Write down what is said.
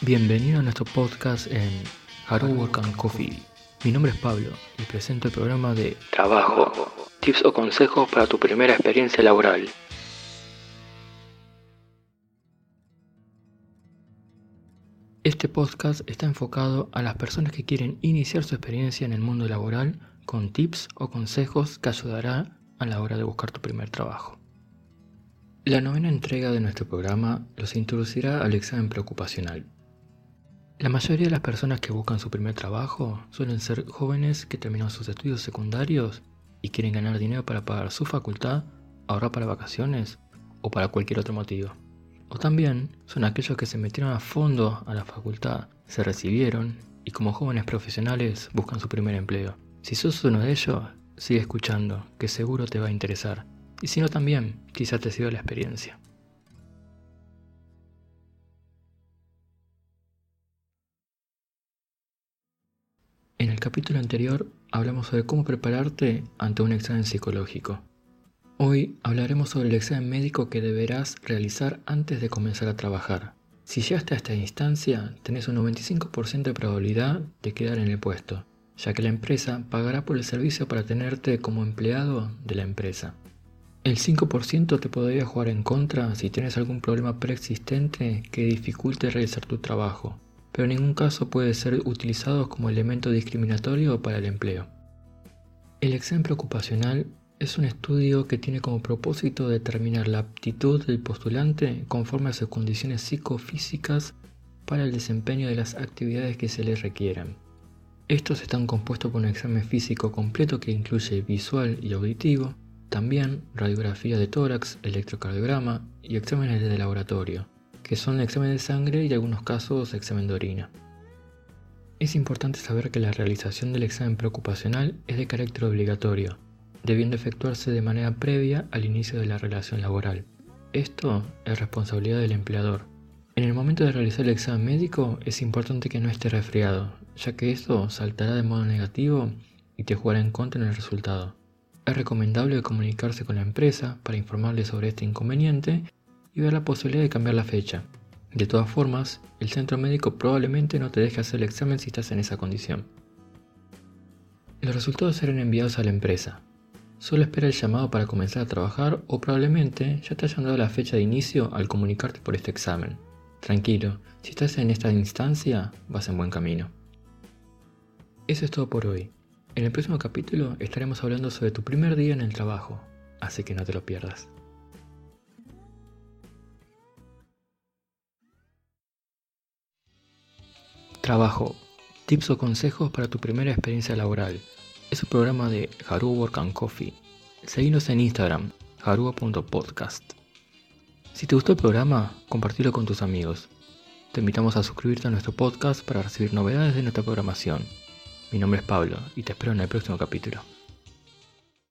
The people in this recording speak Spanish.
Bienvenido a nuestro podcast en Hard Work and Coffee. Mi nombre es Pablo y presento el programa de Trabajo, tips o consejos para tu primera experiencia laboral. Este podcast está enfocado a las personas que quieren iniciar su experiencia en el mundo laboral con tips o consejos que ayudará a la hora de buscar tu primer trabajo. La novena entrega de nuestro programa los introducirá al examen preocupacional. La mayoría de las personas que buscan su primer trabajo suelen ser jóvenes que terminan sus estudios secundarios y quieren ganar dinero para pagar su facultad, ahorrar para vacaciones o para cualquier otro motivo. O también son aquellos que se metieron a fondo a la facultad, se recibieron y como jóvenes profesionales buscan su primer empleo. Si sos uno de ellos, sigue escuchando, que seguro te va a interesar. Y si no también, quizás te sirva la experiencia. En el capítulo anterior hablamos sobre cómo prepararte ante un examen psicológico. Hoy hablaremos sobre el examen médico que deberás realizar antes de comenzar a trabajar. Si llegaste a esta instancia, tenés un 95% de probabilidad de quedar en el puesto, ya que la empresa pagará por el servicio para tenerte como empleado de la empresa. El 5% te podría jugar en contra si tienes algún problema preexistente que dificulte realizar tu trabajo, pero en ningún caso puede ser utilizado como elemento discriminatorio para el empleo. El examen preocupacional es un estudio que tiene como propósito determinar la aptitud del postulante conforme a sus condiciones psicofísicas para el desempeño de las actividades que se le requieran. Estos están compuestos por un examen físico completo que incluye visual y auditivo, también radiografía de tórax, electrocardiograma y exámenes de laboratorio, que son examen de sangre y en algunos casos examen de orina. Es importante saber que la realización del examen preocupacional es de carácter obligatorio, debiendo efectuarse de manera previa al inicio de la relación laboral. Esto es responsabilidad del empleador. En el momento de realizar el examen médico es importante que no esté resfriado, ya que esto saltará de modo negativo y te jugará en contra en el resultado. Es recomendable comunicarse con la empresa para informarle sobre este inconveniente y ver la posibilidad de cambiar la fecha. De todas formas, el centro médico probablemente no te deje hacer el examen si estás en esa condición. Los resultados serán enviados a la empresa, Solo espera el llamado para comenzar a trabajar o probablemente ya te hayan dado la fecha de inicio al comunicarte por este examen. Tranquilo, si estás en esta instancia, vas en buen camino. Eso es todo por hoy. En el próximo capítulo estaremos hablando sobre tu primer día en el trabajo, así que no te lo pierdas. Trabajo. Tips o consejos para tu primera experiencia laboral es un programa de Harua Work and Coffee. Seguinos en Instagram, harua.podcast. Si te gustó el programa, compartilo con tus amigos. Te invitamos a suscribirte a nuestro podcast para recibir novedades de nuestra programación. Mi nombre es Pablo y te espero en el próximo capítulo.